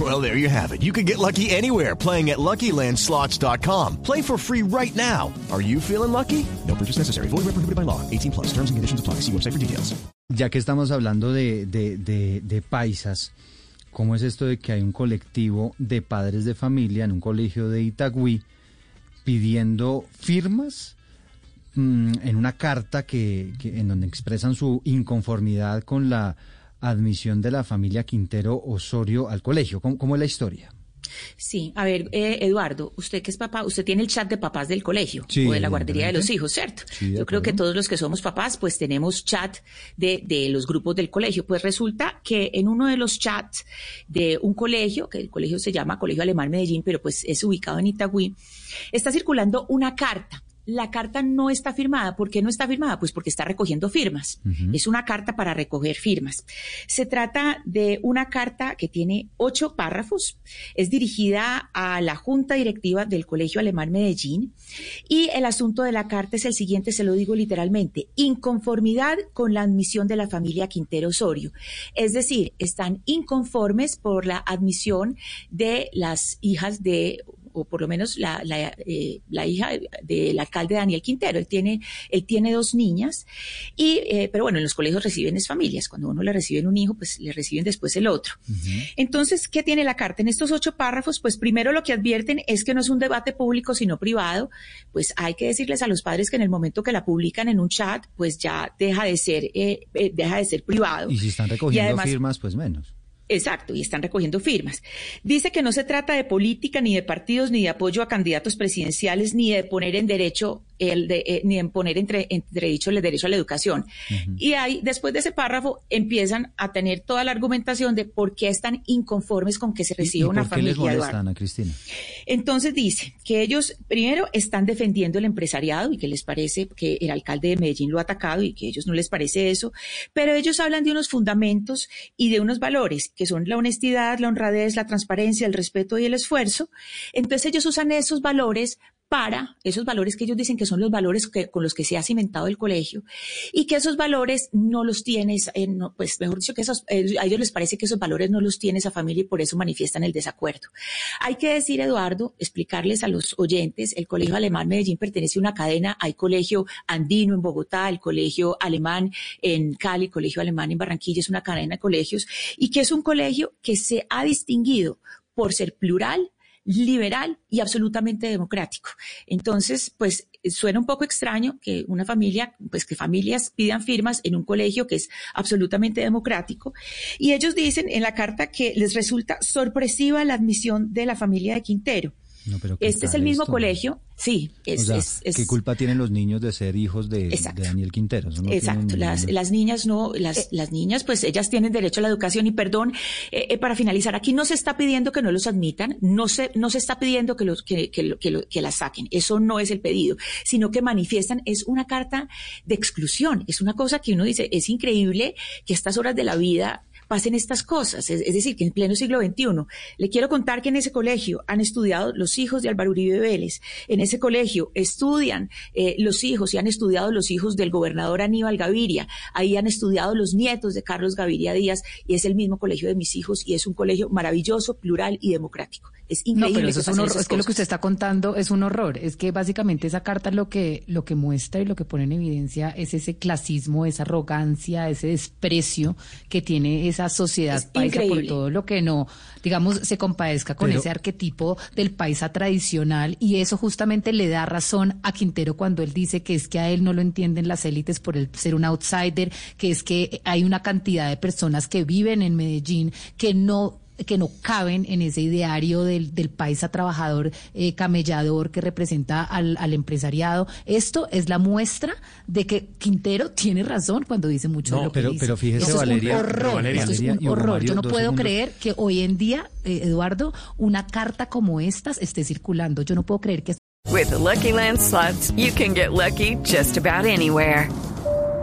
Well, there you have it. You can get lucky anywhere playing at LuckyLandSlots.com. Play for free right now. Are you feeling lucky? No purchase necessary. Void where prohibited by law. 18 plus. Terms and conditions apply. See website for details. Ya que estamos hablando de, de, de, de paisas, ¿cómo es esto de que hay un colectivo de padres de familia en un colegio de Itagüí pidiendo firmas mm, en una carta que, que- en donde expresan su inconformidad con la admisión de la familia Quintero Osorio al colegio? ¿Cómo, cómo es la historia? Sí, a ver, eh, Eduardo, usted que es papá, usted tiene el chat de papás del colegio Sí, o de la guardería de los hijos, ¿cierto? Sí, Yo creo que todos los que somos papás, pues tenemos chat de, de los grupos del colegio. Pues resulta que en uno de los chats de un colegio, que el colegio se llama Colegio Alemán Medellín, pero pues es ubicado en Itagüí, está circulando una carta. La carta no está firmada. ¿Por qué no está firmada? Pues porque está recogiendo firmas. Es una carta para recoger firmas. Se trata de una carta que tiene ocho párrafos. Es dirigida a la Junta Directiva del Colegio Alemán Medellín. Y el asunto de la carta es el siguiente, se lo digo literalmente. Inconformidad con la admisión de la familia Quintero Osorio. Es decir, están inconformes por la admisión de las hijas de o por lo menos la, la, eh, la hija del alcalde Daniel Quintero. Él tiene, él tiene dos niñas, y, eh, pero bueno, en los colegios reciben es familias. Cuando uno le reciben un hijo, pues le reciben después el otro. Entonces, ¿qué tiene la carta? En estos ocho párrafos, pues primero lo que advierten es que no es un debate público, sino privado. Pues hay que decirles a los padres que en el momento que la publican en un chat, pues ya deja de ser, eh, eh, deja de ser privado. Y si están recogiendo además- firmas, pues menos. Exacto, y están recogiendo firmas. Dice que no se trata de política, ni de partidos, ni de apoyo a candidatos presidenciales, ni de poner en derecho el de, eh, ni en poner entre, entre dicho el derecho a la educación. Y ahí, después de ese párrafo, empiezan a tener toda la argumentación de por qué están inconformes con que se ¿Y, y reciba una por qué les familia. molesta, Eduardo. Ana Cristina? Entonces dice que ellos primero están defendiendo el empresariado y que les parece que el alcalde de Medellín lo ha atacado y que a ellos no les parece eso, pero ellos hablan de unos fundamentos y de unos valores que son la honestidad, la honradez, la transparencia, el respeto y el esfuerzo. Entonces ellos usan esos valores para esos valores que ellos dicen que son los valores con los que se ha cimentado el colegio y que esos valores no los tienes, pues mejor dicho que esos, eh, a ellos les parece que esos valores no los tiene esa familia y por eso manifiestan el desacuerdo. Hay que decir, Eduardo, explicarles a los oyentes, el Colegio Alemán Medellín pertenece a una cadena, hay colegio andino en Bogotá, el Colegio Alemán en Cali, Colegio Alemán en Barranquilla, es una cadena de colegios y que es un colegio que se ha distinguido por ser plural, liberal y absolutamente democrático. Entonces, pues suena un poco extraño que una familia, pues que familias pidan firmas en un colegio que es absolutamente democrático. Y ellos dicen en la carta que les resulta sorpresiva la admisión de la familia de Quintero. No, pero ¿qué Este es el mismo esto? colegio, sí, es, o sea, es- es- ¿qué culpa tienen los niños de ser hijos de, Daniel Quintero? No Exacto, las, las niñas no, las, las niñas, pues ellas tienen derecho a la educación y perdón, eh, eh, para finalizar, aquí no se está pidiendo que no los admitan, no se, no se está pidiendo que los, que, que, lo- que, lo- que las saquen, eso no es el pedido, sino que manifiestan, es una carta de exclusión, es una cosa que uno dice, es increíble que a estas horas de la vida pasen estas cosas, es, es decir, que en pleno siglo XXI. Le quiero contar que en ese colegio han estudiado los hijos de Álvaro Uribe Vélez, en ese colegio estudian eh, los hijos y han estudiado los hijos del gobernador Aníbal Gaviria, ahí han estudiado los nietos de Carlos Gaviria Díaz y es el mismo colegio de mis hijos y es un colegio maravilloso, plural y democrático. Es No, increíble. pero que eso es un horror. Es que lo que usted está contando es un horror. Es que básicamente esa carta lo que, lo que muestra y lo que pone en evidencia es ese clasismo, esa arrogancia, ese desprecio que tiene esa esa sociedad Es paisa por todo lo que no, digamos, se compadezca con Pero- ese arquetipo del paisa tradicional y eso justamente le da razón a Quintero cuando él dice que es que a él no lo entienden las élites por el ser un outsider, que es que hay una cantidad de personas que viven en Medellín que no que no caben en ese ideario del, del paisa trabajador eh, camellador que representa al, al empresariado. Esto es la muestra de que Quintero tiene razón cuando dice mucho de lo que pero- dice. pero fíjese, Esto Valeria- es un horror, Valeria, esto es un horror. Mario, Yo no puedo segundos. creer que hoy en día, eh, Eduardo, una carta como estas esté circulando. Yo no puedo creer que With the Lucky Land slots, you can get lucky just about anywhere.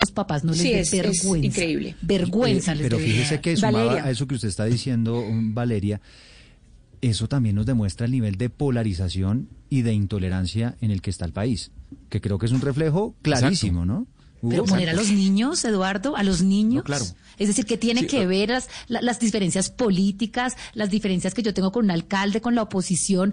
Los papás no les Sí, dé es- es vergüenza. increíble. Vergüenza Eh, les pero debería fíjese que sumado Valeria. a eso que usted está diciendo, um, Valeria, eso también nos demuestra el nivel de polarización y de intolerancia en el que está el país, que creo que es un reflejo clarísimo, ¿no? Hugo? Pero poner a los niños, Eduardo, a los niños. No, claro. Es decir, que tiene Sí, que eh. ver las, la- las diferencias políticas, las diferencias que yo tengo con un alcalde, con la oposición,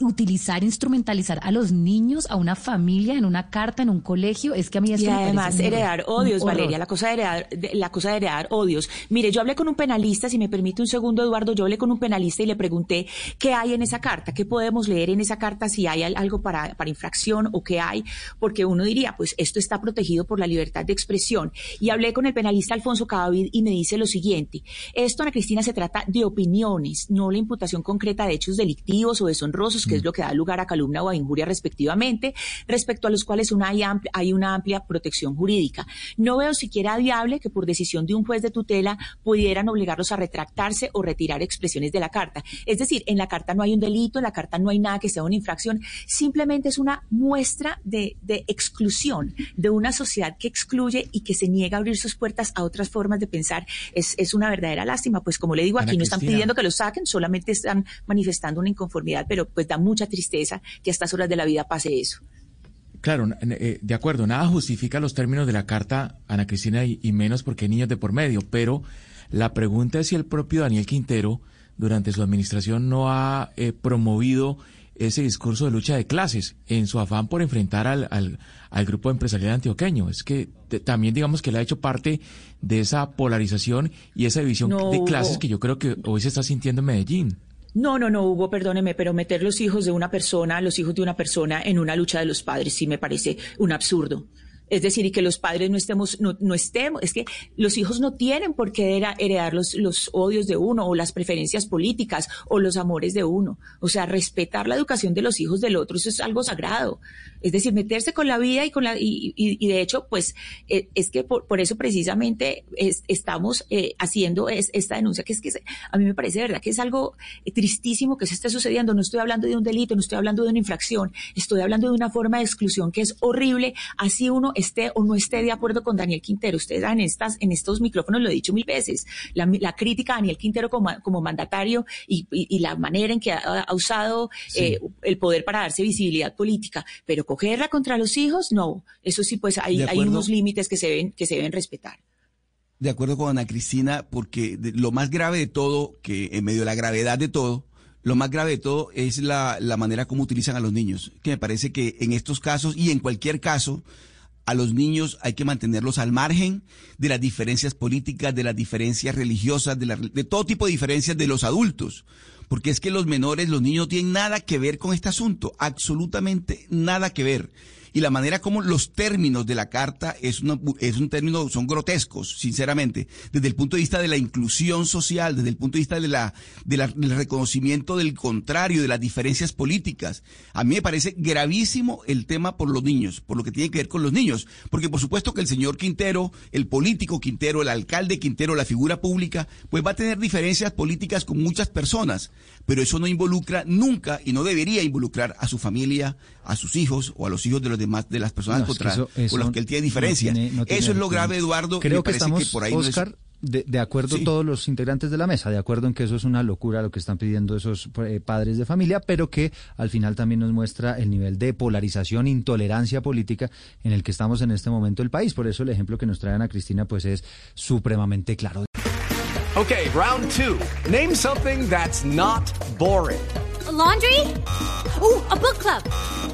utilizar, instrumentalizar a los niños, a una familia, en una carta, en un colegio. Es que a mí esto Y además heredar odios. Valeria, la cosa de heredar, de- la cosa de heredar odios. Mire, yo hablé con un penalista, si me permite un segundo, Eduardo, yo hablé con un penalista y le pregunté qué hay en esa carta, qué podemos leer en esa carta, si hay al- algo para, para infracción o qué hay, porque uno diría, pues esto está protegido por la libertad de expresión. Y hablé con el penalista Alfonso Cadavid y me dice lo siguiente, esto, Ana Cristina, se trata de opiniones, no la imputación concreta de hechos delictivos o deshonrosos, que es lo que da lugar a calumnia o a injuria respectivamente, respecto a los cuales una hay, amplia, hay una amplia protección jurídica. No veo siquiera viable que por decisión de un juez de tutela pudieran obligarlos a retractarse o retirar expresiones de la carta. Es decir, en la carta no hay un delito, en la carta no hay nada que sea una infracción, simplemente es una muestra de, de exclusión de una sociedad que excluye y que se niega a abrir sus puertas a otras formas de pensar. Es, es una verdadera lástima, pues como le digo, Ana aquí no están pidiendo que lo saquen, solamente están manifestando una inconformidad, pero pues da mucha tristeza que a estas horas de la vida pase eso. Claro, eh, de acuerdo, nada justifica los términos de la carta, Ana Cristina, y, y menos porque hay niños de por medio, pero la pregunta es si el propio Daniel Quintero, durante su administración, no ha eh, promovido ese discurso de lucha de clases en su afán por enfrentar al, al, al grupo empresarial antioqueño. Es que te- también digamos que le ha hecho parte de esa polarización y esa división No, de clases que yo creo que hoy se está sintiendo en Medellín. No, no, no, Hugo, perdóneme, pero meter los hijos de una persona, los hijos de una persona en una lucha de los padres sí me parece un absurdo. Es decir, y que los padres no estemos, no, no estemos, es que los hijos no tienen por qué heredar los, los odios de uno o las preferencias políticas o los amores de uno. O sea, respetar la educación de los hijos del otro, eso es algo sagrado. Es decir, meterse con la vida y con la, y, y- de hecho, pues, eh, es que por, por eso precisamente es- estamos eh, haciendo es- esta denuncia, que es que a mí me parece verdad que es algo tristísimo que se esté sucediendo. No estoy hablando de un delito, no estoy hablando de una infracción, estoy hablando de una forma de exclusión que es horrible, así uno esté o no esté de acuerdo con Daniel Quintero. Ustedes en estas, en estos micrófonos lo he dicho mil veces, la, la crítica a Daniel Quintero como, como mandatario y, y- y la manera en que ha, ha usado eh, el poder para darse visibilidad política, pero cogerla contra los hijos, no. Eso sí, pues hay, hay unos límites que se ven, que se deben respetar. de acuerdo con Ana Cristina, porque de- lo más grave de todo, que en medio de la gravedad de todo, lo más grave de todo es la, la manera como utilizan a los niños. Que me parece que en estos casos y en cualquier caso, a los niños hay que mantenerlos al margen de las diferencias políticas, de las diferencias religiosas, de, la- de todo tipo de diferencias de los adultos. Porque es que los menores, los niños no tienen nada que ver con este asunto, absolutamente nada que ver. Y la manera como los términos de la carta es, una- es un término, son grotescos, sinceramente, desde el punto de vista de la inclusión social, desde el punto de vista de la, de la- del reconocimiento del contrario, de las diferencias políticas. A mí me parece gravísimo el tema por los niños, por lo que tiene que ver con los niños, porque por supuesto que el señor Quintero, el político Quintero, el alcalde Quintero, la figura pública, pues va a tener diferencias políticas con muchas personas, pero eso no involucra nunca y no debería involucrar a su familia, a sus hijos o a los hijos de los demás, de las personas No, es que contra, eso- eso con las que él tiene diferencias. no tiene- no tiene eso es lo grave, Eduardo. Creo que estamos, que por ahí no es- Oscar, de, de acuerdo Sí. todos los integrantes de la mesa, de acuerdo en que eso es una locura lo que están pidiendo esos eh, padres de familia, pero que al final también nos muestra el nivel de polarización, intolerancia política en el que estamos en este momento el país. Por eso el ejemplo que nos trae Ana Cristina pues es supremamente claro. Okay, round two. Name something that's not boring. A laundry? Ooh, a book club.